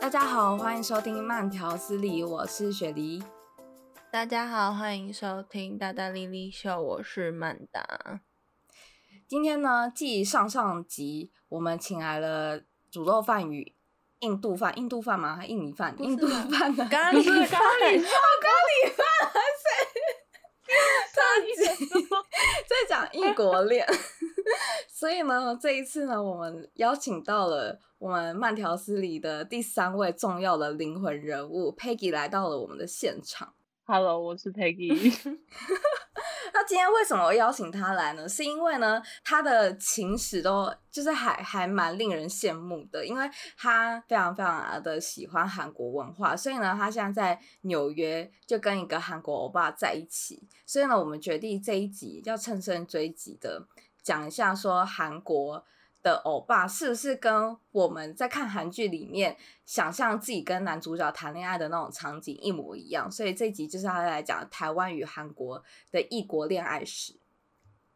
大家好，欢迎收听慢条斯理，我是雪梨。大家好，欢迎收听大大丽丽秀，我是曼达。今天呢，继上上集我们请来了煮肉饭与印度饭，印度饭吗？还印尼饭？印度饭呢咖喱饭，咖喱饭，咖喱饭，上集在讲异国恋，所以呢，这一次呢，我们邀请到了我们慢条斯理的第三位重要的灵魂人物 Peggy 来到了我们的现场。Hello，我是 Peggy。那今天为什么邀请他来呢？是因为呢，他的情史都就是还还蛮令人羡慕的，因为他非常非常的喜欢韩国文化，所以呢，他现在在纽约就跟一个韩国欧巴在一起。所以呢，我们决定这一集要乘胜追击的讲一下，说韩国的欧巴是不是跟我们在看韩剧里面想象自己跟男主角谈恋爱的那种场景一模一样？所以这一集就是要来讲台湾与韩国的异国恋爱史。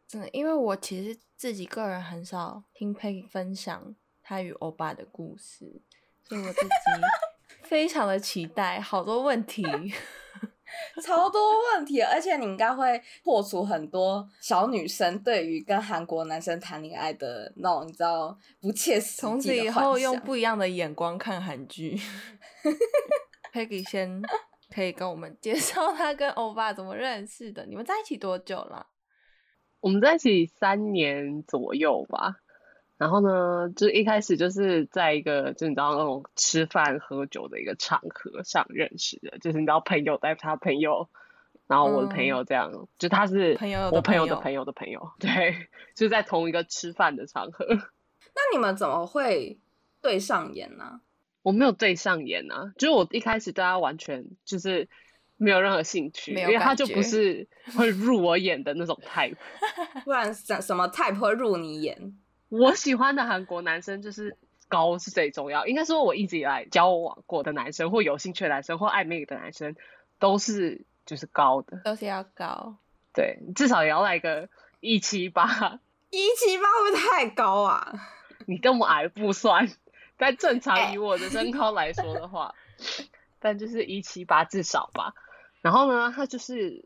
真的，因为我其实自己个人很少听 Peggy 分享他与欧巴的故事，所以我自己 非常的期待，好多问题。超多问题，而且你应该会破除很多小女生对于跟韩国男生谈恋爱的那种，你知道不切实际。从此以后用不一样的眼光看韩剧。Peggy 先可以跟我们介绍他跟欧巴怎么认识的？你们在一起多久了？我们在一起三年左右吧。然后呢，就一开始就是在一个就你知道那种吃饭喝酒的一个场合上认识的，就是你知道朋友带他朋友，然后我的朋友这样，嗯、就他是我朋友的朋友的朋友，对，就在同一个吃饭的场合。那你们怎么会对上眼呢？我没有对上眼啊，就是我一开始对他完全就是没有任何兴趣，因为他就不是会入我眼的那种 type，不然什什么 type 会入你眼？我喜欢的韩国男生就是高是最重要，应该说我一直以来交往过的男生或有兴趣的男生或暧昧的男生都是就是高的，都是要高，对，至少也要来个一七八，一七八会不会太高啊？你这么矮不算，但正常以我的身高来说的话，欸、但就是一七八至少吧。然后呢，他就是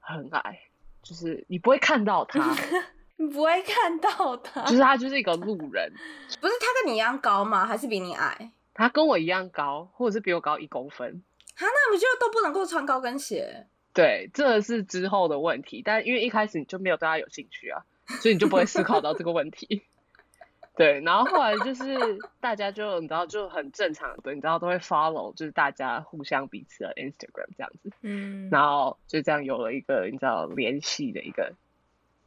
很矮，就是你不会看到他。你不会看到他，就是他就是一个路人，不是他跟你一样高吗？还是比你矮？他跟我一样高，或者是比我高一公分。他那不就都不能够穿高跟鞋？对，这是之后的问题。但因为一开始你就没有对他有兴趣啊，所以你就不会思考到这个问题。对，然后后来就是大家就你知道就很正常的，你知道都会 follow，就是大家互相彼此的 Instagram 这样子。嗯，然后就这样有了一个你知道联系的一个。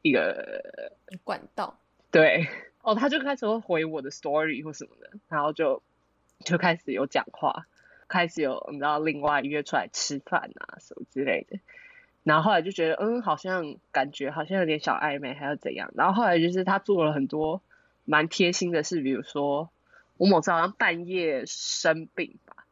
一个管道，对哦，他就开始会回我的 story 或什么的，然后就就开始有讲话，开始有你知道另外约出来吃饭啊什么之类的，然后后来就觉得嗯，好像感觉好像有点小暧昧，还要怎样？然后后来就是他做了很多蛮贴心的事，比如说我某次好像半夜生病吧，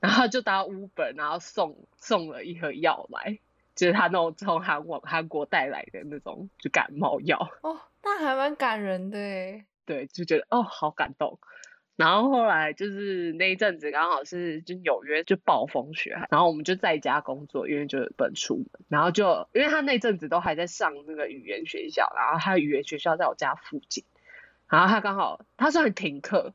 然后就搭 Uber，然后送送了一盒药来。就是他那种从韩国韩国带来的那种就感冒药哦，那还蛮感人的诶。对，就觉得哦好感动。然后后来就是那一阵子刚好是就纽约就暴风雪，然后我们就在家工作，因为就不能出门。然后就因为他那阵子都还在上那个语言学校，然后他的语言学校在我家附近，然后他刚好他算停课，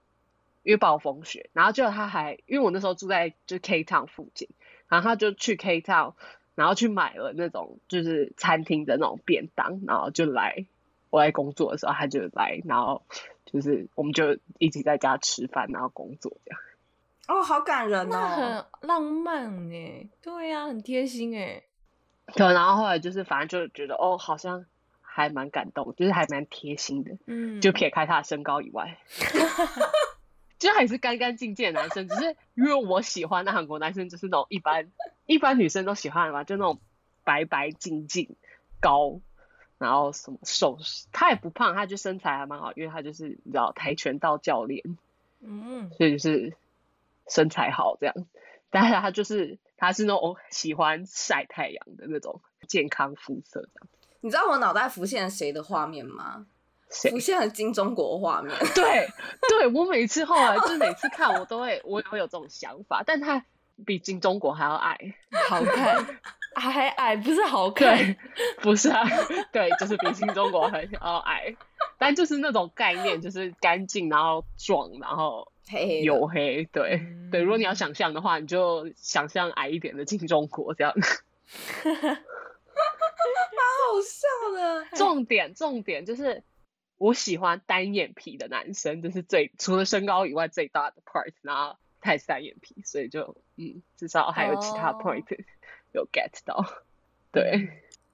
因为暴风雪。然后就他还因为我那时候住在就 K Town 附近，然后他就去 K Town。然后去买了那种就是餐厅的那种便当，然后就来我在工作的时候，他就来，然后就是我们就一起在家吃饭，然后工作这样。哦，好感人哦，很浪漫哎，对呀、啊，很贴心哎。对，然后后来就是反正就觉得哦，好像还蛮感动，就是还蛮贴心的。嗯，就撇开他的身高以外。就还是干干净净的男生，只是因为我喜欢的韩国男生就是那种一般一般女生都喜欢的嘛，就那种白白净净高，然后什么瘦，她也不胖，她就身材还蛮好，因为她就是你知道跆拳道教练，嗯，所以就是身材好这样，但是她就是她是那种喜欢晒太阳的那种健康肤色这样。你知道我脑袋浮现谁的画面吗？浮现了金钟国画面。对，对我每次后来就是每次看我都会，我也会有这种想法，但他比金钟国还要矮，好看，还矮不是好看，不是啊，对，就是比金中国还要矮，但就是那种概念，就是干净，然后壮，然后黑黝黑，对、嗯、对。如果你要想象的话，你就想象矮一点的金中国这样。蛮好笑的。重点重点就是，我喜欢单眼皮的男生，这是最除了身高以外最大的 part。然后他也是单眼皮，所以就嗯，至少还有其他 point、oh. 有 get 到。对，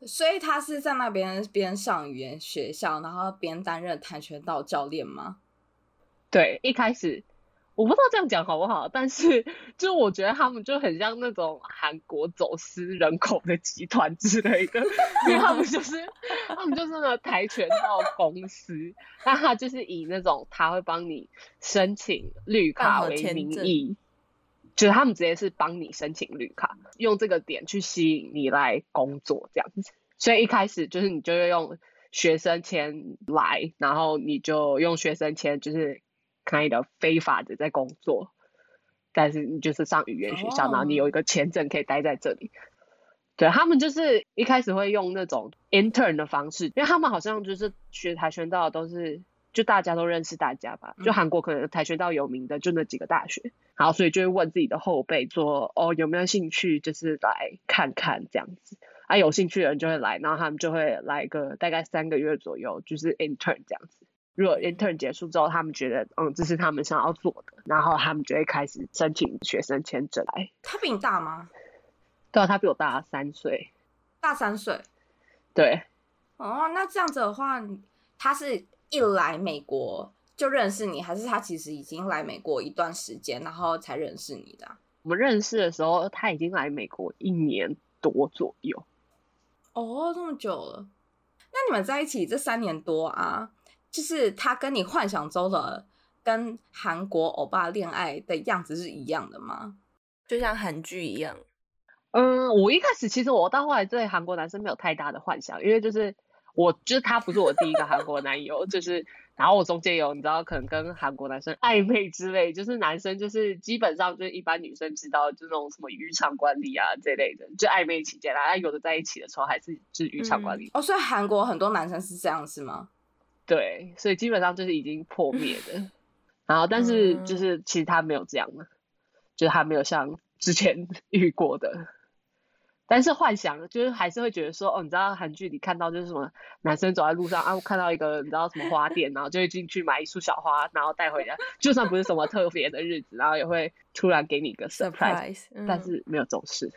所以他是在那边边上语言学校，然后边担任跆拳道教练吗？对，一开始。我不知道这样讲好不好，但是就我觉得他们就很像那种韩国走私人口的集团之类的，因为他们就是他们就是那个跆拳道公司，那他就是以那种他会帮你申请绿卡为名义，就是他们直接是帮你申请绿卡，用这个点去吸引你来工作这样子，所以一开始就是你就要用学生签来，然后你就用学生签就是。kind of 非法的在工作，但是你就是上语言学校，oh. 然后你有一个签证可以待在这里。对，他们就是一开始会用那种 intern 的方式，因为他们好像就是学跆拳道都是就大家都认识大家吧，就韩国可能跆拳道有名的就那几个大学，然后所以就会问自己的后辈说，哦，有没有兴趣就是来看看这样子，啊有兴趣的人就会来，然后他们就会来个大概三个月左右，就是 intern 这样子。如果 intern 结束之后，他们觉得嗯，这是他们想要做的，然后他们就会开始申请学生签证来。他比你大吗？对啊，他比我大三岁。大三岁。对。哦，那这样子的话，他是一来美国就认识你，还是他其实已经来美国一段时间，然后才认识你的？我们认识的时候，他已经来美国一年多左右。哦，这么久了。那你们在一起这三年多啊？就是他跟你幻想中的跟韩国欧巴恋爱的样子是一样的吗？就像韩剧一样。嗯，我一开始其实我到后来对韩国男生没有太大的幻想，因为就是我就是他不是我第一个韩国男友，就是然后我中间有你知道可能跟韩国男生暧昧之类，就是男生就是基本上就是一般女生知道就那种什么渔场管理啊这类的，就暧昧期间啦，有的在一起的时候还是就是渔场管理。嗯。哦，所以韩国很多男生是这样是吗？对，所以基本上就是已经破灭的，然后但是就是其实他没有这样的，嗯、就是他没有像之前 遇过的，但是幻想就是还是会觉得说，哦，你知道韩剧里看到就是什么男生走在路上啊，我看到一个你知道什么花店，然后就会进去买一束小花，然后带回家，就算不是什么特别的日子，然后也会突然给你一个 surprise，, surprise、嗯、但是没有这种事，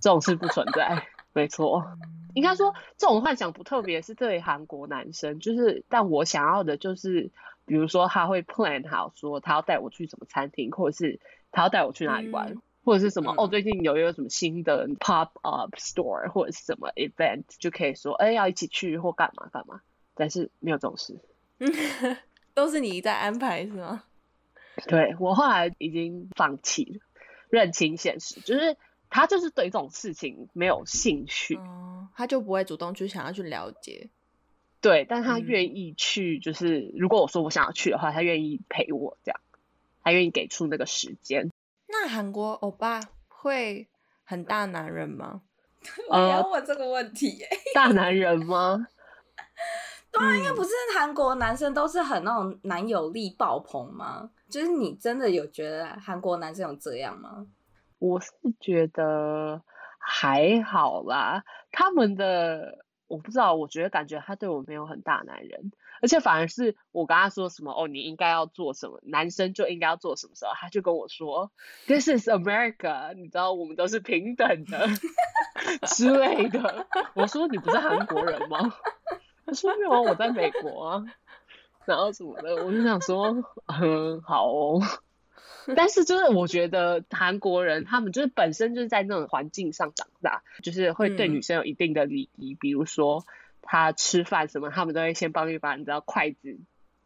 这种事不存在，没错。应该说，这种幻想不特别，是对韩国男生，就是，但我想要的就是，比如说他会 plan 好说他要带我去什么餐厅，或者是他要带我去哪里玩，嗯、或者是什么、嗯、哦，最近有一个什么新的 pop up store 或者是什么 event，就可以说哎要一起去或干嘛干嘛，但是没有这种事，都是你在安排是吗？对，我后来已经放弃了，认清现实，就是。他就是对这种事情没有兴趣，嗯，他就不会主动去想要去了解，对，但他愿意去，就是、嗯、如果我说我想要去的话，他愿意陪我这样，他愿意给出那个时间。那韩国欧巴会很大男人吗？我要问这个问题、欸，大男人吗？对啊，因为不是韩国男生都是很那种男友力爆棚吗？就是你真的有觉得韩国男生有这样吗？我是觉得还好啦，他们的我不知道，我觉得感觉他对我没有很大男人，而且反而是我跟他说什么哦，你应该要做什么，男生就应该要做什么时候，他就跟我说 This is America，你知道我们都是平等的 之类的。我说你不是韩国人吗？他说没有，我在美国啊，然后什么的，我就想说嗯，好哦。但是就是我觉得韩国人他们就是本身就是在那种环境上长大，就是会对女生有一定的礼仪，嗯、比如说他吃饭什么，他们都会先帮你把你知道筷子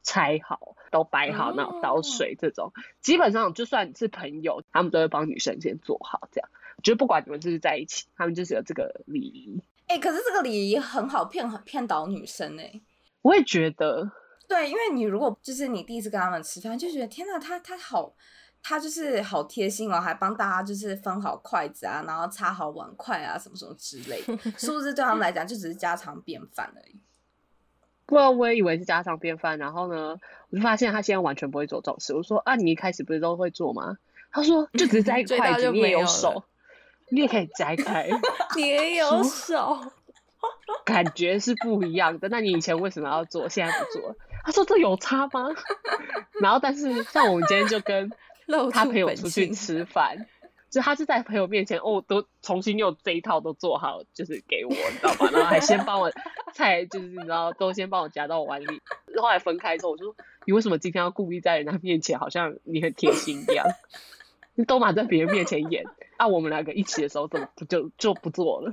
拆好，都摆好，然后倒水这种，哦、基本上就算是朋友，他们都会帮女生先做好这样。就不管你们是不是在一起，他们就是有这个礼仪。哎、欸，可是这个礼仪很好骗，骗倒女生哎、欸。我也觉得，对，因为你如果就是你第一次跟他们吃饭，就觉得天哪，他他好，他就是好贴心哦，还帮大家就是分好筷子啊，然后擦好碗筷啊，什么什么之类的，是不是对他们来讲就只是家常便饭而已？不然我也以为是家常便饭，然后呢，我就发现他现在完全不会做这种事。我说啊，你一开始不是都会做吗？他说 就只是摘筷子，你也有手，你也可以摘开，你也有手，感觉是不一样的。那你以前为什么要做，现在不做？他说这有差吗？然后但是像我们今天就跟他陪我出去吃饭。就他是在朋友面前哦，都重新又这一套都做好，就是给我，你知道吗？然后还先帮我菜，就是你知道，都先帮我夹到我碗里。后来分开之后，我说你为什么今天要故意在人家面前，好像你很贴心一样？你 都嘛在别人面前演，啊，我们两个一起的时候怎么不就就不做了？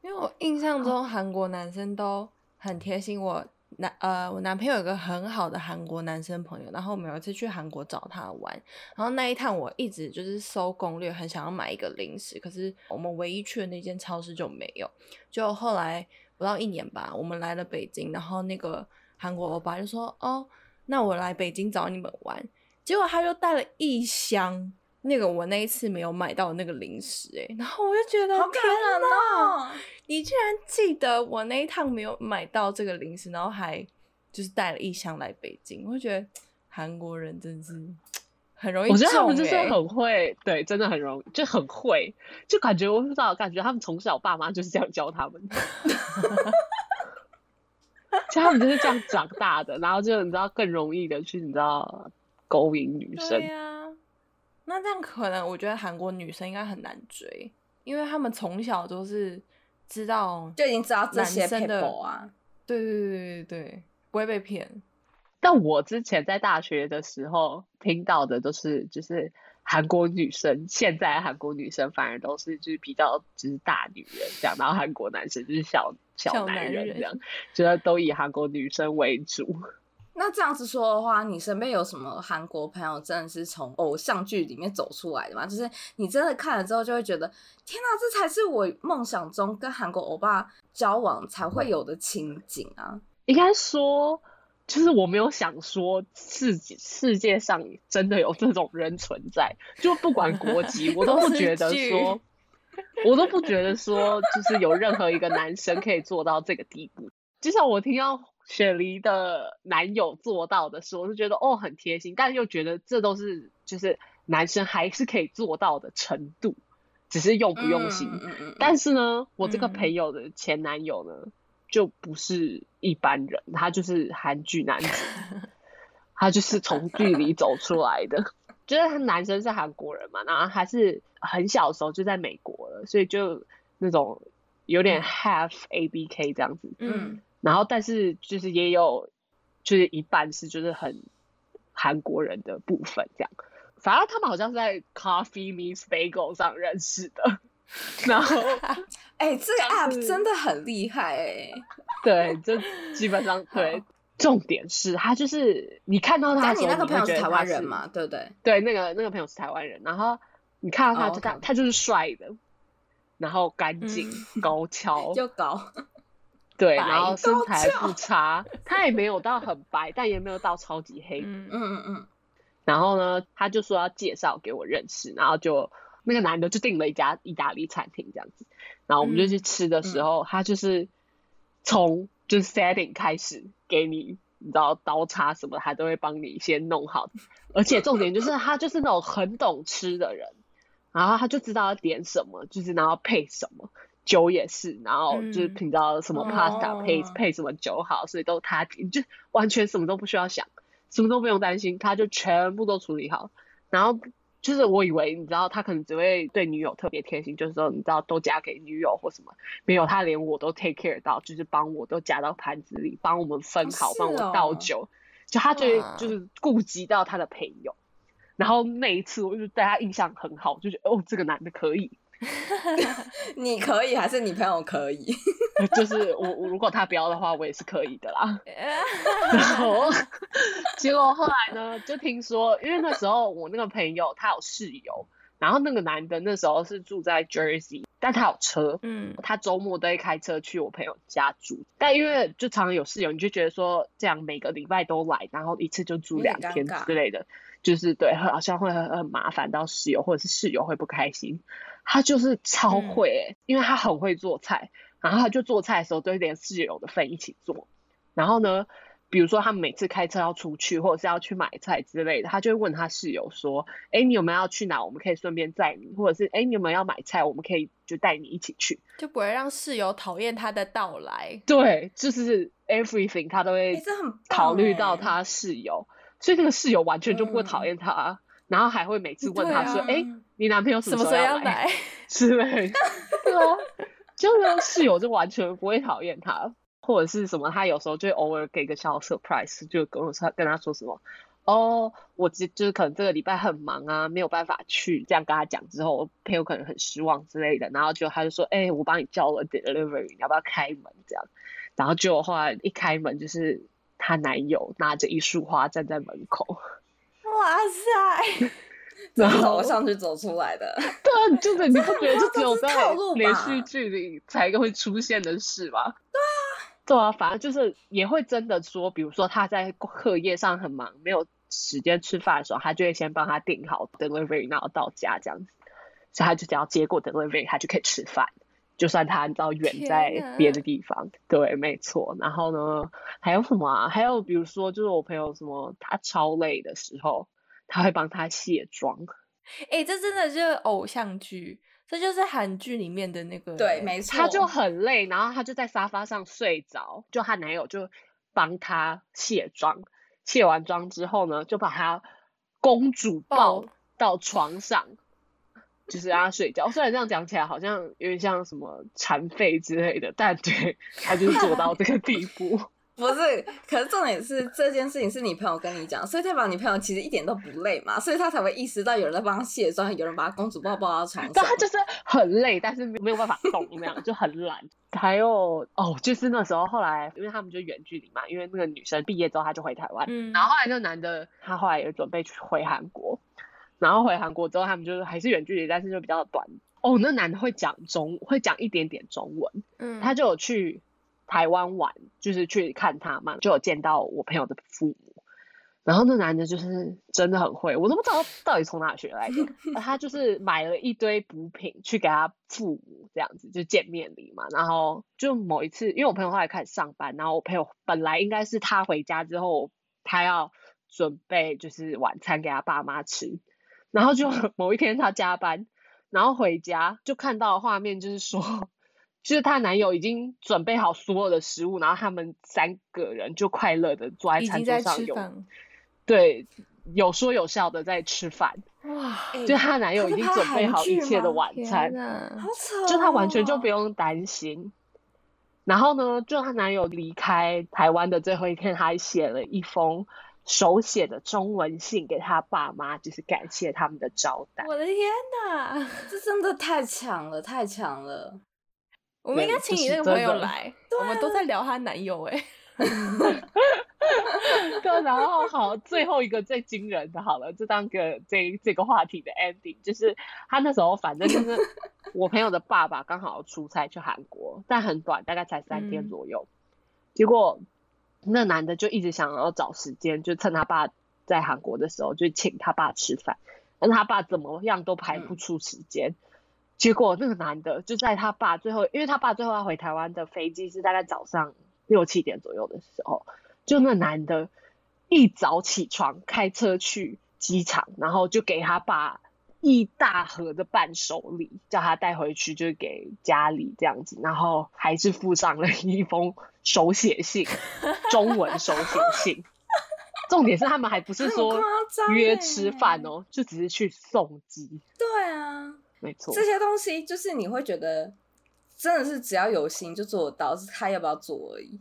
因为我印象中韩国男生都很贴心我。男呃，我男朋友有个很好的韩国男生朋友，然后我们有一次去韩国找他玩，然后那一趟我一直就是搜攻略，很想要买一个零食，可是我们唯一去的那间超市就没有。就后来不到一年吧，我们来了北京，然后那个韩国欧巴就说：“哦，那我来北京找你们玩。”结果他就带了一箱那个我那一次没有买到那个零食，诶，然后我就觉得好感人哦。你居然记得我那一趟没有买到这个零食，然后还就是带了一箱来北京，我就觉得韩国人真是很容易。我觉得他们就是很会，对，真的很容易，就很会，就感觉我不知道，感觉他们从小爸妈就是这样教他们的，其实他们就是这样长大的，然后就你知道更容易的去你知道勾引女生。那这样可能我觉得韩国女生应该很难追，因为他们从小都是。知道就已经知道这些的啊，对对对对对，不会被骗。但我之前在大学的时候听到的都是，就是韩国女生，现在韩国女生反而都是就是比较就是大女人这样，然后韩国男生就是小小男人这样，觉得都以韩国女生为主。那这样子说的话，你身边有什么韩国朋友真的是从偶像剧里面走出来的吗？就是你真的看了之后就会觉得，天哪，这才是我梦想中跟韩国欧巴交往才会有的情景啊！应该说，就是我没有想说世世界上真的有这种人存在，就不管国籍，我都不 觉得说，我都不觉得说，就是有任何一个男生可以做到这个地步。就像我听到。雪梨的男友做到的时候，我就觉得哦很贴心，但是又觉得这都是就是男生还是可以做到的程度，只是用不用心。但是呢，我这个朋友的前男友呢，嗯、就不是一般人，他就是韩剧男子，他就是从剧里走出来的。就是他男生是韩国人嘛，然后还是很小的时候就在美国了，所以就那种有点 half ABK 这样子。嗯。然后，但是就是也有，就是一半是就是很韩国人的部分这样。反正他们好像是在 Coffee Meets Bagel 上认识的。然后，哎、欸，这个 app 真的很厉害哎、欸。对，就基本上对。重点是他就是你看到他，你那个朋友是台湾人嘛？对不对？对，那个那个朋友是台湾人。然后你看到他，就他、oh. 他就是帅的，然后干净、嗯、高 挑，又高。对，然后身材不差，他也没有到很白，但也没有到超级黑。嗯嗯嗯。然后呢，他就说要介绍给我认识，然后就那个男的就订了一家意大利餐厅这样子，然后我们就去吃的时候，嗯、他就是从就是 setting 开始给你，你知道刀叉什么，他都会帮你先弄好，而且重点就是他就是那种很懂吃的人，然后他就知道要点什么，就是然后配什么。酒也是，然后就是品到什么 pasta 配、嗯、配什么酒好，所以都他就完全什么都不需要想，什么都不用担心，他就全部都处理好。然后就是我以为你知道他可能只会对女友特别贴心，就是说你知道都夹给女友或什么，没有他连我都 take care 到，就是帮我都夹到盘子里，帮我们分好，帮、哦、我倒酒，就他就就是顾及到他的朋友。然后那一次我就对他印象很好，就觉得哦这个男的可以。你可以还是你朋友可以？就是我，我如果他不要的话，我也是可以的啦。然后结果后来呢，就听说，因为那时候我那个朋友他有室友，然后那个男的那时候是住在 Jersey，但他有车，嗯，他周末都会开车去我朋友家住。但因为就常常有室友，你就觉得说这样每个礼拜都来，然后一次就住两天之类的，就是对，好像会很很麻烦到室友，或者是室友会不开心。他就是超会、欸嗯，因为他很会做菜，然后他就做菜的时候都会连室友的份一起做。然后呢，比如说他每次开车要出去，或者是要去买菜之类的，他就会问他室友说：“哎，你有没有要去哪？我们可以顺便载你，或者是哎，你有没有要买菜？我们可以就带你一起去，就不会让室友讨厌他的到来。”对，就是 everything 他都会考虑到他室友，所以这个室友完全就不会讨厌他。嗯然后还会每次问他说：“哎、啊，你男朋友什么时候要来？” 之类的，对啊，就是室友就完全不会讨厌他，或者是什么，他有时候就偶尔给个小 surprise，就跟我说跟他说什么：“哦，我就就是可能这个礼拜很忙啊，没有办法去。”这样跟他讲之后，朋友可能很失望之类的。然后就他就说：“哎，我帮你叫了 delivery，你要不要开门？”这样，然后就后来一开门，就是她男友拿着一束花站在门口。哇塞！然后上去走出来的，对啊，就是你不觉得就 只有在连续剧里才会出现的事吗？对啊，对啊，反正就是也会真的说，比如说他在课业上很忙，没有时间吃饭的时候，他就会先帮他订好 delivery，然后到家这样子，所以他就只要接过 delivery，他就可以吃饭，就算他你知道远在别的地方，对，没错。然后呢，还有什么啊？还有比如说，就是我朋友什么，他超累的时候。他会帮他卸妆，哎、欸，这真的就是偶像剧，这就是韩剧里面的那个。对，没错。他就很累，然后他就在沙发上睡着，就她男友就帮他卸妆，卸完妆之后呢，就把他公主抱到床上，就是让他睡觉。虽然这样讲起来好像有点像什么残废之类的，但对，他就是做到这个地步。不是，可是重点是这件事情是你朋友跟你讲，所以代表你朋友其实一点都不累嘛，所以他才会意识到有人在帮他卸妆，有人把他公主抱抱到床上。但他就是很累，但是没有办法动，那样就很懒。还有哦，就是那时候后来，因为他们就远距离嘛，因为那个女生毕业之后他就回台湾，嗯，然后后来那个男的他后来也准备去回韩国，然后回韩国之后他们就是还是远距离，但是就比较短。哦，那男的会讲中，会讲一点点中文，嗯，他就有去。台湾玩就是去看他嘛，就有见到我朋友的父母，然后那男的就是真的很会，我都不知道到底从哪学来的。他就是买了一堆补品去给他父母，这样子就见面礼嘛。然后就某一次，因为我朋友后来开始上班，然后我朋友本来应该是他回家之后，他要准备就是晚餐给他爸妈吃，然后就某一天他加班，然后回家就看到画面，就是说。就是她男友已经准备好所有的食物，然后他们三个人就快乐的坐在餐桌上有，对，有说有笑的在吃饭。哇！就她男友已经准备好一切的晚餐，好扯哦，就她完全就不用担心。然后呢，就她男友离开台湾的最后一天，他还写了一封手写的中文信给她爸妈，就是感谢他们的招待。我的天哪，这真的太强了，太强了！我们应该请你那个朋友来，我们都在聊她男友哎。对，然后好，最后一个最惊人的，好了，就当个这这个话题的 ending，就是他那时候反正就是 我朋友的爸爸刚好出差去韩国，但很短，大概才三天左右。嗯、结果那男的就一直想要找时间，就趁他爸在韩国的时候，就请他爸吃饭，但他爸怎么样都排不出时间。嗯结果那个男的就在他爸最后，因为他爸最后要回台湾的飞机是大概早上六七点左右的时候，就那男的一早起床开车去机场，然后就给他爸一大盒的伴手礼，叫他带回去就给家里这样子，然后还是附上了一封手写信，中文手写信。重点是他们还不是说约吃饭哦，就只是去送机。对啊。没错，这些东西就是你会觉得真的是只要有心就做得到，是他要不要做而已。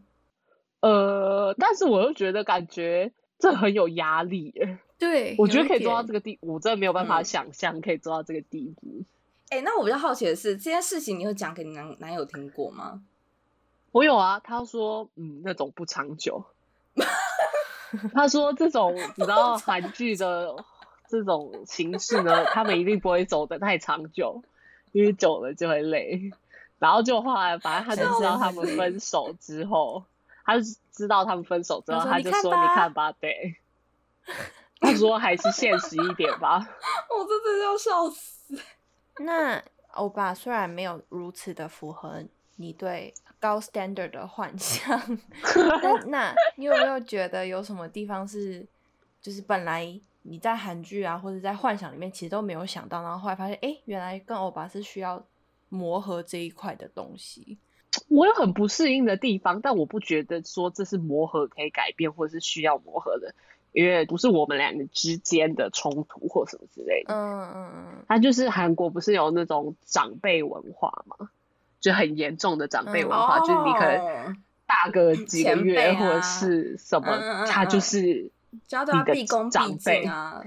呃，但是我又觉得感觉这很有压力耶。对，我觉得可以做到这个地，我真的没有办法想象可以做到这个地步。哎、嗯欸，那我比较好奇的是，这件事情你会讲给你男男友听过吗？我有啊，他说嗯，那种不长久。他说这种你知道 韩剧的。这种形式呢，他们一定不会走得太长久，因为久了就会累。然后就后来，反正他就知道他们分手之后，他就知道他们分手之后，他就说：“你看吧，对。”他说：“还是现实一点吧。”我真的要笑死。那欧巴虽然没有如此的符合你对高 standard 的幻想，但那你有没有觉得有什么地方是，就是本来你在韩剧啊或者在幻想里面其实都没有想到，然后后来发现，哎，原来跟欧巴是需要磨合这一块的东西。我有很不适应的地方，但我不觉得说这是磨合可以改变或者是需要磨合的。因为不是我们两个之间的冲突或什么之类的，嗯嗯嗯，他就是韩国不是有那种长辈文化嘛，就很严重的长辈文化，嗯、就是你可能大个几个月、啊、或者是什么，嗯嗯、他就是你的长辈啊，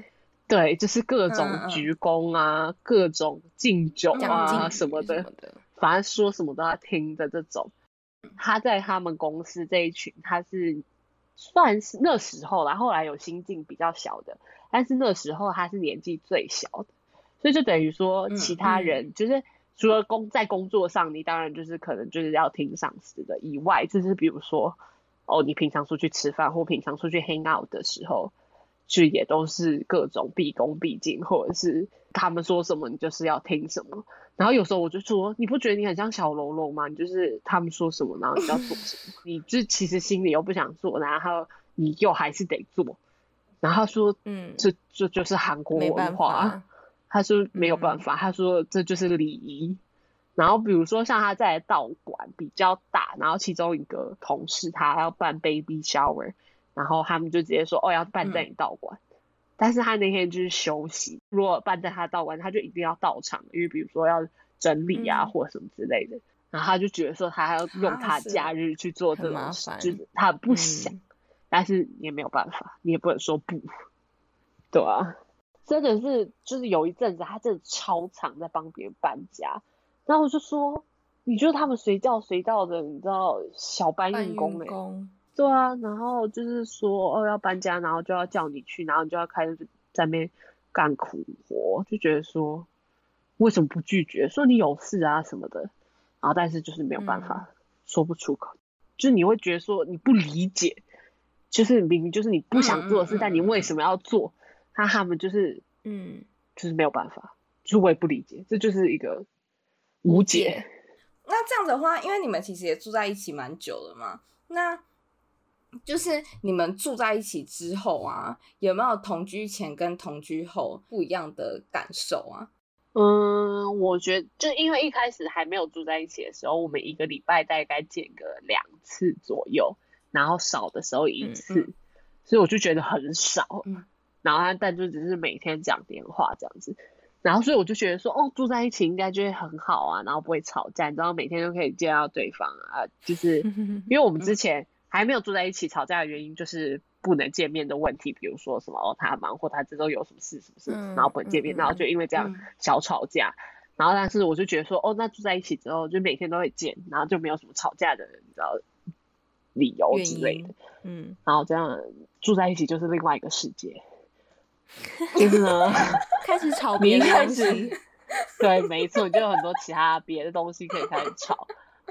对，就是各种鞠躬啊，嗯、各种敬酒啊什么的，反正说什么都要听的这种。他在他们公司这一群，他是。算是那时候啦，后来有新进比较小的，但是那时候他是年纪最小的，所以就等于说其他人就是除了工在工作上，你当然就是可能就是要听上司的以外，就是比如说哦，你平常出去吃饭或平常出去 hang out 的时候。就也都是各种毕恭毕敬，或者是他们说什么你就是要听什么。然后有时候我就说，你不觉得你很像小喽啰吗？你就是他们说什么，然后你要做什么，你就其实心里又不想做，然后你又还是得做。然后他说，嗯，这这就是韩国文化。他说没有办法，他说这就是礼仪。然后比如说像他在道馆比较大，然后其中一个同事他要办 baby shower。然后他们就直接说：“哦，要办在你道馆。嗯”但是他那天就是休息。如果办在他道馆，他就一定要到场，因为比如说要整理啊，或什么之类的。嗯、然后他就觉得说，他还要用他假日去做这种事，就是他不想，嗯、但是也没有办法，你也不能说不，对啊，真的是，就是有一阵子，他真的超常在帮别人搬家。然后我就说：“你觉得他们随叫随到的，你知道小搬运工没、欸。”对啊，然后就是说哦要搬家，然后就要叫你去，然后你就要开始在那边干苦活，就觉得说为什么不拒绝？说你有事啊什么的，然后但是就是没有办法、嗯、说不出口，就是你会觉得说你不理解，就是明明就是你不想做的事，嗯、但你为什么要做？那他们就是嗯，就是没有办法，就是我也不理解，这就是一个无解。那这样的话，因为你们其实也住在一起蛮久了嘛，那。就是你们住在一起之后啊，有没有同居前跟同居后不一样的感受啊？嗯，我觉得就因为一开始还没有住在一起的时候，我们一个礼拜大概见个两次左右，然后少的时候一次，嗯嗯、所以我就觉得很少。嗯、然后但就只是每天讲电话这样子，然后所以我就觉得说，哦，住在一起应该就会很好啊，然后不会吵架，你知道每天都可以见到对方啊，就是 因为我们之前。嗯还没有住在一起，吵架的原因就是不能见面的问题，比如说什么哦，他忙或他这周有什么事，什么事，然后不能见面，然后就因为这样小吵架。然后但是我就觉得说，哦，那住在一起之后，就每天都会见，然后就没有什么吵架的，你知道理由之类的。嗯，然后这样住在一起就是另外一个世界，就是呢，开始吵别的东西。对，没错，就有很多其他别的东西可以开始吵，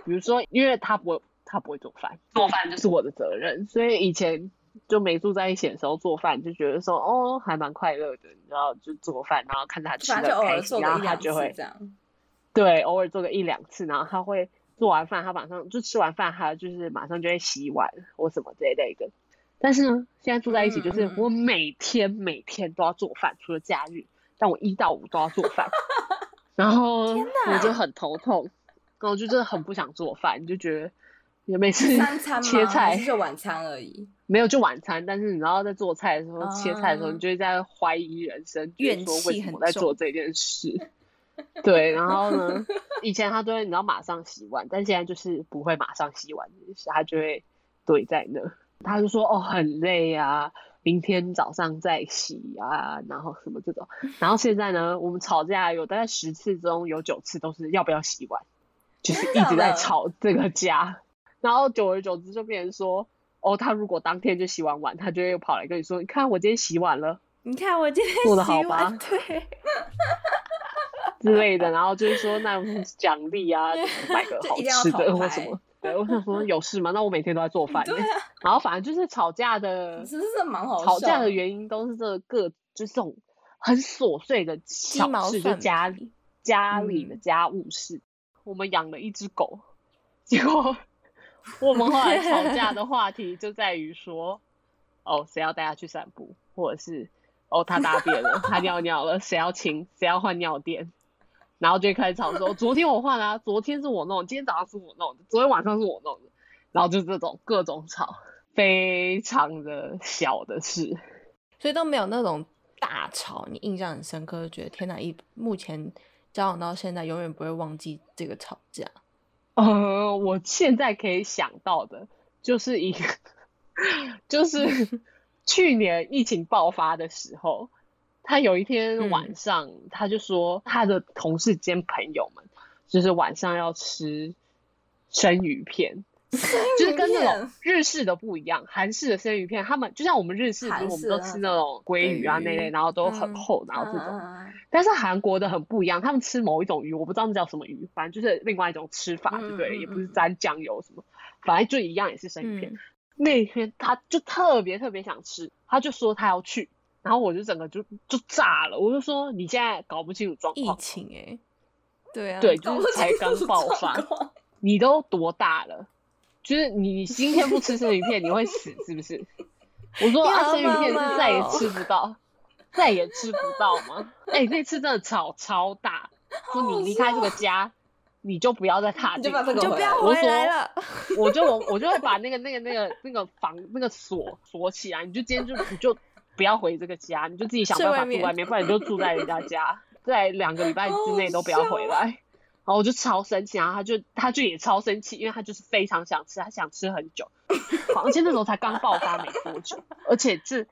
比如说，因为他不会。他不会做饭，做饭就是我的责任，所以以前就没住在一起的时候做饭，就觉得说哦，还蛮快乐的，你知道，就做饭，然后看着他吃的开心，然后他就会这样，对，偶尔做个一两次，然后他会做完饭，他马上就吃完饭，他就是马上就会洗碗或什么这一类的。但是呢，现在住在一起，就是我每天每天都要做饭，除了假日，但我一到五都要做饭，然后我就很头痛，然后就真的很不想做饭，就觉得。也每次切菜就晚餐而已，没有就晚餐。但是你知道在做菜的时候，嗯、切菜的时候，你就会在怀疑人生，怨说为什么在做这件事。对，然后呢，以前他都会你知道马上洗碗，但现在就是不会马上洗碗，就是他就会堆在那。他就说哦很累啊，明天早上再洗啊，然后什么这种。然后现在呢，我们吵架有大概十次中有九次都是要不要洗碗，就是一直在吵这个家。然后久而久之就变成说，哦，他如果当天就洗完碗，他就会跑来跟你说，你看我今天洗碗了，你看我今天做的好吧？对，之类的，然后就是说那种奖励啊，买个好吃的或什么。对，我想说有事吗？那我每天都在做饭。对啊。然后反正就是吵架的，其实是蛮好。吵架的原因都是这个，就是这种很琐碎的小事，就家里家里的家务事。我们养了一只狗，结果我们后来吵架的话题就在于说，哦，谁要带它去散步，或者是。哦，它大便了，它尿尿了，谁要亲，谁要换尿垫，然后就开始吵说，昨天我换了，昨天是我弄，今天早上是我弄的，昨天晚上是我弄的，然后就这种各种吵，非常的小的事，所以都没有那种大吵，你印象很深刻，就觉得天哪，一目前交往到现在，永远不会忘记这个吵架。呃，我现在可以想到的就是一个，就是。去年疫情爆发的时候，他有一天晚上，嗯、他就说他的同事兼朋友们，就是晚上要吃生鱼片，就是跟那种日式的不一样，韩式的生鱼片，他们就像我们日式，我们都吃那种鲑鱼啊那类，然后都很厚，嗯、然后这种，嗯、但是韩国的很不一样，他们吃某一种鱼，我不知道那叫什么鱼，反正就是另外一种吃法，对不对？嗯、也不是沾酱油什么，反正就一样，也是生鱼片。嗯那天他就特别特别想吃，他就说他要去，然后我就整个就就炸了，我就说你现在搞不清楚状况。疫情哎、欸，对啊，对，就是才刚爆发，你都多大了？就是你今天不吃生鱼片，你会死是不是？我说啊，生鱼片是再也吃不到，再也吃不到吗？哎、欸，那次真的吵超大，说你离开这个家。你就不要再踏进，你就不要回来了。我说，我就我就会把那个那个那个那个房那个锁锁起来。你就今天就你就不要回这个家，你就自己想办法住外面，不然你就住在人家家，在两个礼拜之内都不要回来。然后我就超生气，然后他就他就也超生气，因为他就是非常想吃，他想吃很久，而且那时候才刚爆发没多久，而且是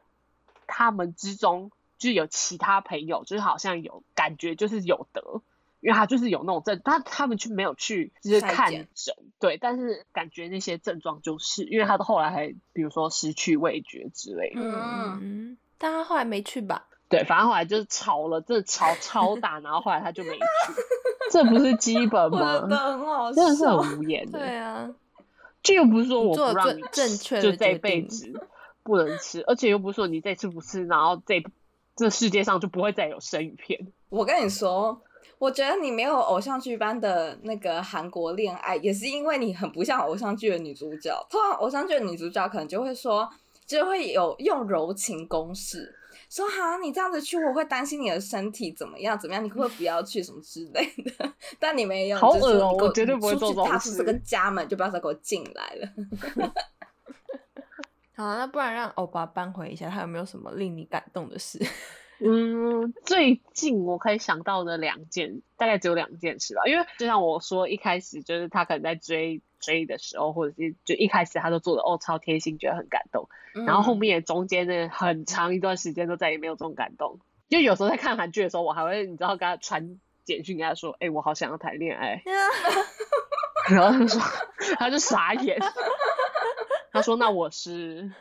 他们之中就有其他朋友，就是好像有感觉就是有得。因为他就是有那种症，他他们去没有去就是看诊，检对，但是感觉那些症状就是，因为他的后来还比如说失去味觉之类的，嗯，但他后来没去吧？对，反正后来就是吵了，这吵超大，然后后来他就没去，这不是基本 吗？真的很好，真的是很无言的。对啊，这又不是说我不让你正确就这辈子不能吃，而且又不是说你这次不吃，然后这这世界上就不会再有生鱼片。我跟你说。我觉得你没有偶像剧般的那个韩国恋爱，也是因为你很不像偶像剧的女主角。通常偶像剧的女主角可能就会说，就会有用柔情攻势，说哈，你这样子去，我会担心你的身体怎么样怎么样，你可不可以不要去什么之类的？但你没有，好恶哦，我绝对不会做这种事。踏出这个家门，就不要再给我进来了。好，那不然让欧巴扳回一下，他有没有什么令你感动的事？嗯，最近我可以想到的两件，大概只有两件事吧。因为就像我说，一开始就是他可能在追追的时候，或者是就一开始他都做的哦超贴心，觉得很感动。嗯、然后后面中间的，很长一段时间都再也没有这种感动。就有时候在看韩剧的时候，我还会你知道跟他传简讯跟他说，哎、欸，我好想要谈恋爱。然后他说，他就傻眼。他说，那我是。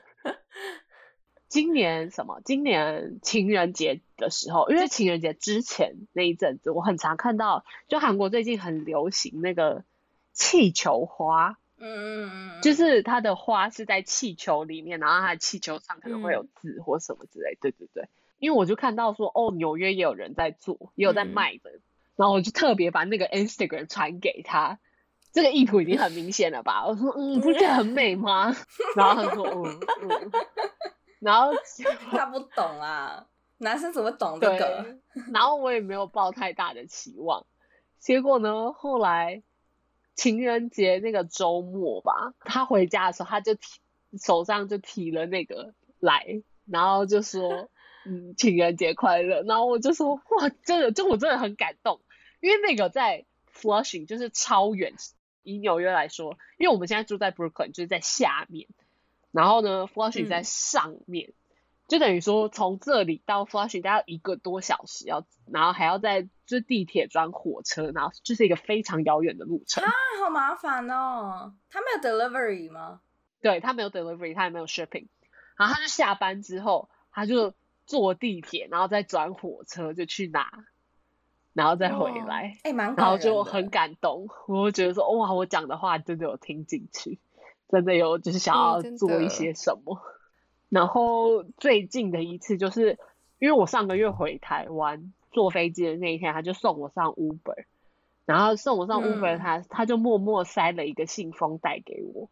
今年什么？今年情人节的时候，因为情人节之前那一阵子，我很常看到，就韩国最近很流行那个气球花，嗯嗯嗯，就是它的花是在气球里面，然后它的气球上可能会有字或什么之类，嗯、对对对。因为我就看到说，哦，纽约也有人在做，也有在卖的，嗯、然后我就特别把那个 Instagram 传给他，这个意图已经很明显了吧？我说，嗯，不是很美吗？然后他说，嗯嗯。然后 他不懂啊，男生怎么懂这个？然后我也没有抱太大的期望，结果呢，后来情人节那个周末吧，他回家的时候，他就提手上就提了那个来，然后就说嗯，情人节快乐。然后我就说哇，真的，就我真的很感动，因为那个在 Flushing 就是超远，以纽约来说，因为我们现在住在 Brooklyn，就是在下面。然后呢，Flushing 在上面，嗯、就等于说从这里到 Flushing 大概要一个多小时，要然后还要再就是地铁转火车，然后就是一个非常遥远的路程。啊，好麻烦哦！他没有 delivery 吗？对，他没有 delivery，他也没有 shipping。然后他就下班之后，他就坐地铁，然后再转火车就去拿，然后再回来，哎、哦，蛮、欸，然后就很感动，我就觉得说，哇，我讲的话真的有听进去，真的有就是想要做一些什么。嗯、然后最近的一次就是，因为我上个月回台湾坐飞机的那一天，他就送我上 Uber，然后送我上 Uber，他、嗯、他就默默塞了一个信封带给我，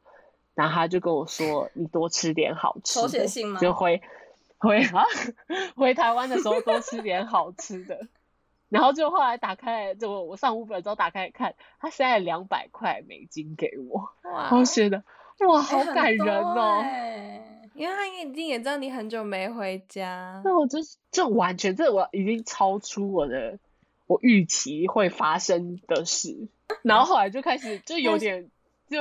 然后他就跟我说，你多吃点好吃的，手写信吗？就回。回啊，回台湾的时候多吃点好吃的，然后就后来打开，就我上 Uber 之后打开看，他塞了两百块美金给我，哇，我觉得 哇，好感人哦，因为他一定也知道你很久没回家，那我就这完全这我已经超出我的我预期会发生的事，然后后来就开始就有点。就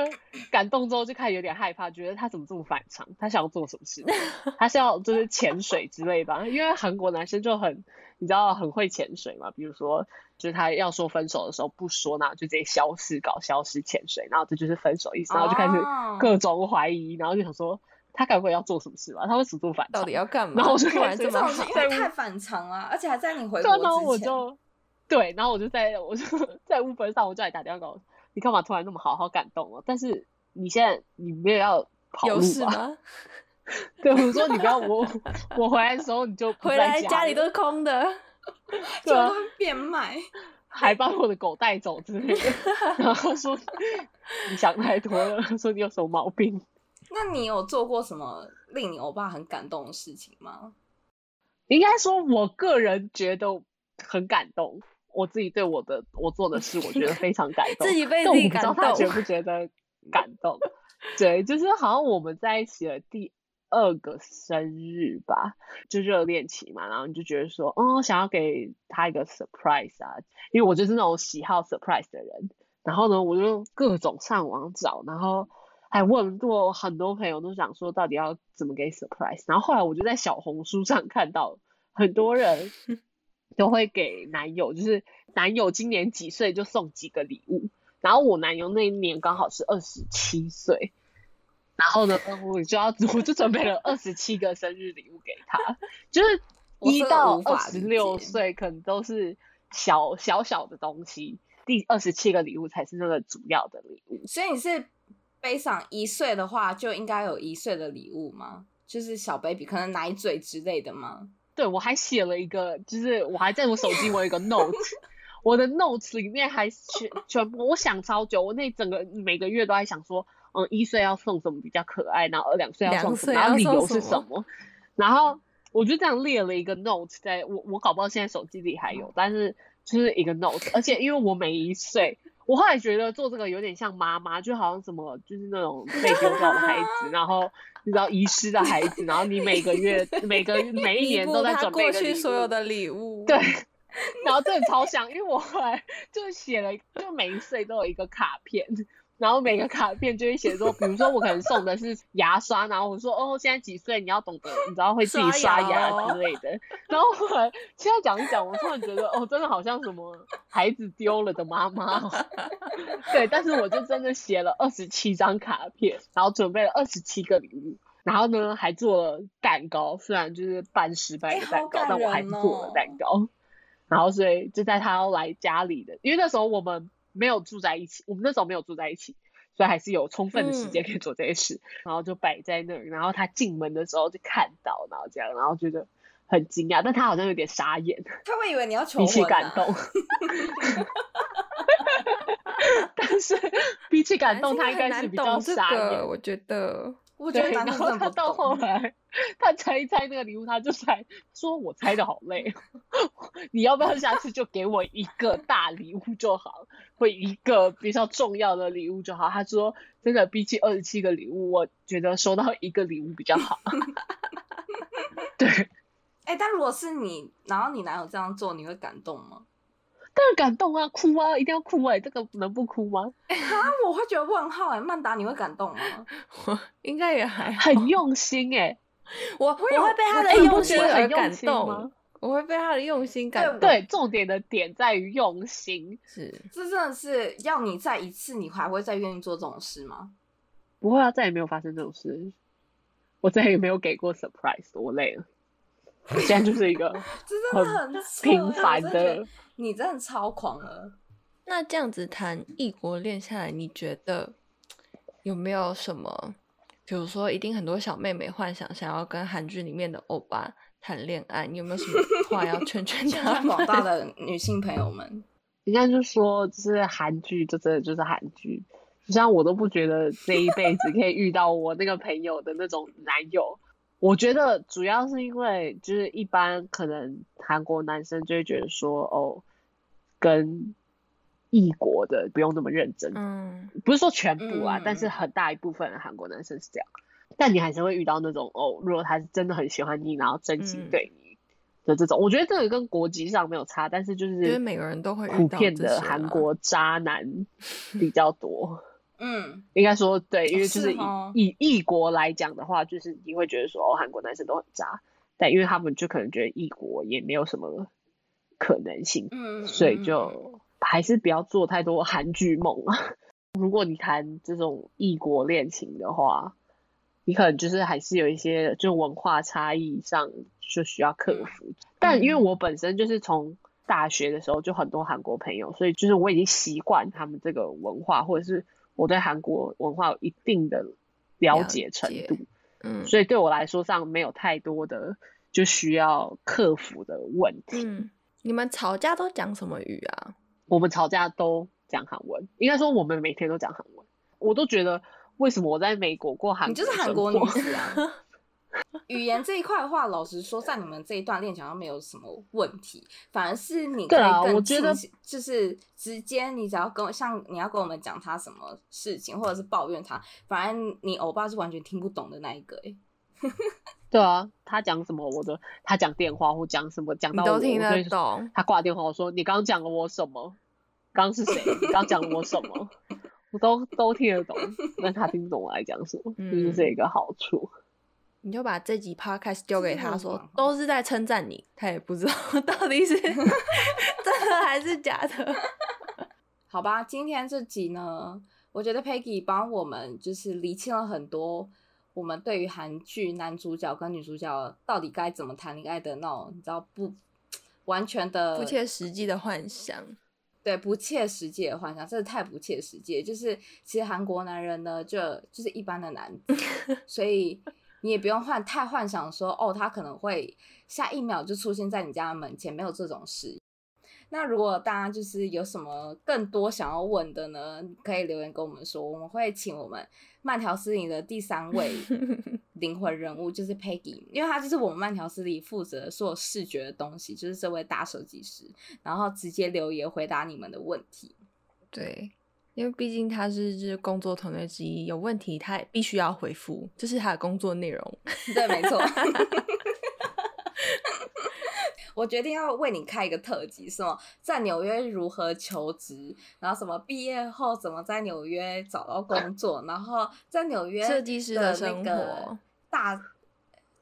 感动之后就开始有点害怕，觉得他怎么这么反常？他想要做什么事？他是要就是潜水之类吧？因为韩国男生就很你知道很会潜水嘛。比如说，就是他要说分手的时候不说，然后就直接消失搞消失潜水，然后这就是分手意思，然后就开始各种怀疑，然后就想说他该不会要做什么事吧？他会死做反常，到底要干嘛？然后我就开始这么好，因为太反常了，而且还在你回国之前。然后我就对，然后我就在我就 在 Uber 上，我就来打电话给我。你干嘛突然那么好好感动哦？但是你现在你没有要跑路吗？对，我说你不要我，我回来的时候你就回来家里都是空的，就会，变卖，还把我的狗带走之类的，然后说你想太多了，说你有什么毛病？那你有做过什么令你欧巴很感动的事情吗？应该说，我个人觉得很感动。我自己对我的我做的事，我觉得非常感动。自己被自己感动，他觉不觉得感动？对，就是好像我们在一起的第二个生日吧，就热恋期嘛，然后你就觉得说，哦，想要给他一个 surprise 啊，因为我就是那种喜好 surprise 的人。然后呢，我就各种上网找，然后还问过很多朋友，都想说到底要怎么给 surprise。然后后来我就在小红书上看到很多人。都会给男友，就是男友今年几岁就送几个礼物。然后我男友那一年刚好是二十七岁，然后呢，我就要我就准备了二十七个生日礼物给他，就是一到二十六岁可能都是小小小的东西，第二十七个礼物才是那个主要的礼物。所以你是背上一岁的话，就应该有一岁的礼物吗？就是小 baby 可能奶嘴之类的吗？对，我还写了一个，就是我还在我手机我有一个 note，我的 notes 里面还全全部，我想超久，我那整个每个月都在想说，嗯，一岁要送什么比较可爱，然后两岁要送什么，然后理由是什么，然后我就这样列了一个 note，在我我搞不好现在手机里还有，但是就是一个 note，而且因为我每一岁。我后来觉得做这个有点像妈妈，就好像什么就是那种被丢掉的孩子，然后你知道遗失的孩子，然后你每个月、每个每一年都在准备过去所有的礼物。对，然后真的超想，因为我后来就写了，就每一岁都有一个卡片。然后每个卡片就会写说，比如说我可能送的是牙刷，然后我说哦，现在几岁？你要懂得，你知道会自己刷牙之类的。然后后来现在讲一讲，我突然觉得哦，真的好像什么孩子丢了的妈妈。对，但是我就真的写了二十七张卡片，然后准备了二十七个礼物，然后呢还做了蛋糕，虽然就是半失败的蛋糕，欸哦、但我还是做了蛋糕。然后所以就在他要来家里的，因为那时候我们。没有住在一起，我们那时候没有住在一起，所以还是有充分的时间可以做这些事。嗯、然后就摆在那儿，然后他进门的时候就看到，然后这样，然后觉得很惊讶，但他好像有点傻眼。他会以为你要求婚、啊。比起感动，但是比起感动，他应该是比较傻眼，我觉得。我觉得然后他到后来，他猜一猜那个礼物，他就猜说：“我猜的好累，你要不要下次就给我一个大礼物就好，会一个比较重要的礼物就好。”他说：“真的，比起二十七个礼物，我觉得收到一个礼物比较好。”对，哎、欸，但如果是你，然后你男友这样做，你会感动吗？当然感动啊，哭啊，一定要哭哎、欸，这个能不哭吗？哎、欸、哈，我会觉得问号哎、欸，曼达你会感动吗？我应该也还好，很用心哎、欸，我我会被他的用心而感动，我会被他的用心感动。对，重点的点在于用心，是这真的是要你再一次，你还会再愿意做这种事吗？不会啊，再也没有发生这种事，我再也没有给过 surprise，我累了。现在就是一个 真的很平凡的，你真的超狂了。那这样子谈异国恋下来，你觉得有没有什么？比如说，一定很多小妹妹幻想想要跟韩剧里面的欧巴谈恋爱，你有没有什么 话要劝劝他们？广大的 女性朋友们，应该就说，就是韩剧，就真的就是韩剧。就像我都不觉得这一辈子可以遇到我那个朋友的那种男友。我觉得主要是因为，就是一般可能韩国男生就会觉得说，哦，跟异国的不用那么认真。嗯，不是说全部啊，嗯、但是很大一部分韩国男生是这样。但你还是会遇到那种哦，如果他是真的很喜欢你，然后真心对你的这种，嗯、我觉得这个跟国籍上没有差，但是就是因为每个人都会普遍的韩国渣男比较多。嗯，应该说对，因为就是以以异国来讲的话，就是你会觉得说哦，韩国男生都很渣，但因为他们就可能觉得异国也没有什么可能性，嗯，所以就还是不要做太多韩剧梦啊。如果你谈这种异国恋情的话，你可能就是还是有一些就文化差异上就需要克服。但因为我本身就是从大学的时候就很多韩国朋友，所以就是我已经习惯他们这个文化，或者是。我对韩国文化有一定的了解程度，嗯，所以对我来说上没有太多的就需要克服的问题。嗯，你们吵架都讲什么语啊？我们吵架都讲韩文，应该说我们每天都讲韩文。我都觉得为什么我在美国过韩，你就是韩国女子啊。语言这一块的话，老实说，在你们这一段恋情上没有什么问题，反而是你可以更我觉得就是直接，你只要跟我像你要跟我们讲他什么事情，或者是抱怨他，反而你欧巴是完全听不懂的那一个哎。对啊，他讲什么我都，他讲电话或讲什么讲到我都听得懂。他挂电话我说你刚讲了我什么？刚是谁？你刚讲了我什么？我都都听得懂，但他听不懂我来讲什么，嗯、就是这个好处。你就把这集 podcast 丢给他说，都是在称赞你，他也不知道到底是 真的还是假的。好吧，今天这集呢，我觉得 Peggy 帮我们就是厘清了很多我们对于韩剧男主角跟女主角到底该怎么谈恋爱的那种，你知道不完全的不切实际的幻想。对，不切实际的幻想，真的太不切实际。就是其实韩国男人呢，就就是一般的男子，所以。你也不用幻太幻想说哦，他可能会下一秒就出现在你家的门前，没有这种事。那如果大家就是有什么更多想要问的呢，可以留言跟我们说，我们会请我们慢条斯理的第三位 灵魂人物，就是 Peggy，因为他就是我们慢条斯理负责所有视觉的东西，就是这位大设计师，然后直接留言回答你们的问题。对。因为毕竟他是就是工作团队之一，有问题他也必须要回复，这是他的工作内容。对，没错。我决定要为你开一个特辑，什么在纽约如何求职，然后什么毕业后怎么在纽约找到工作，然后在纽约设计师的生活大，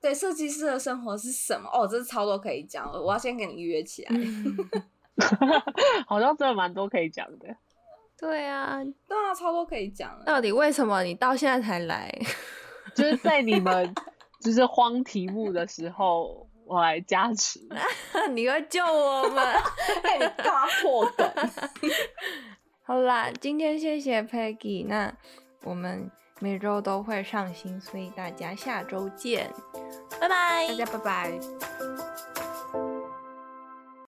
对，设计师的生活是什么？哦，这是超多可以讲，我要先给你预约起来。好像真的蛮多可以讲的。对啊，对啊，超多可以讲。到底为什么你到现在才来？就是在你们 就是慌题目的时候，我来加持。你会救我们？你干嘛破梗？好啦，今天谢谢 Peggy，那我们每周都会上新，所以大家下周见，拜拜，大家拜拜。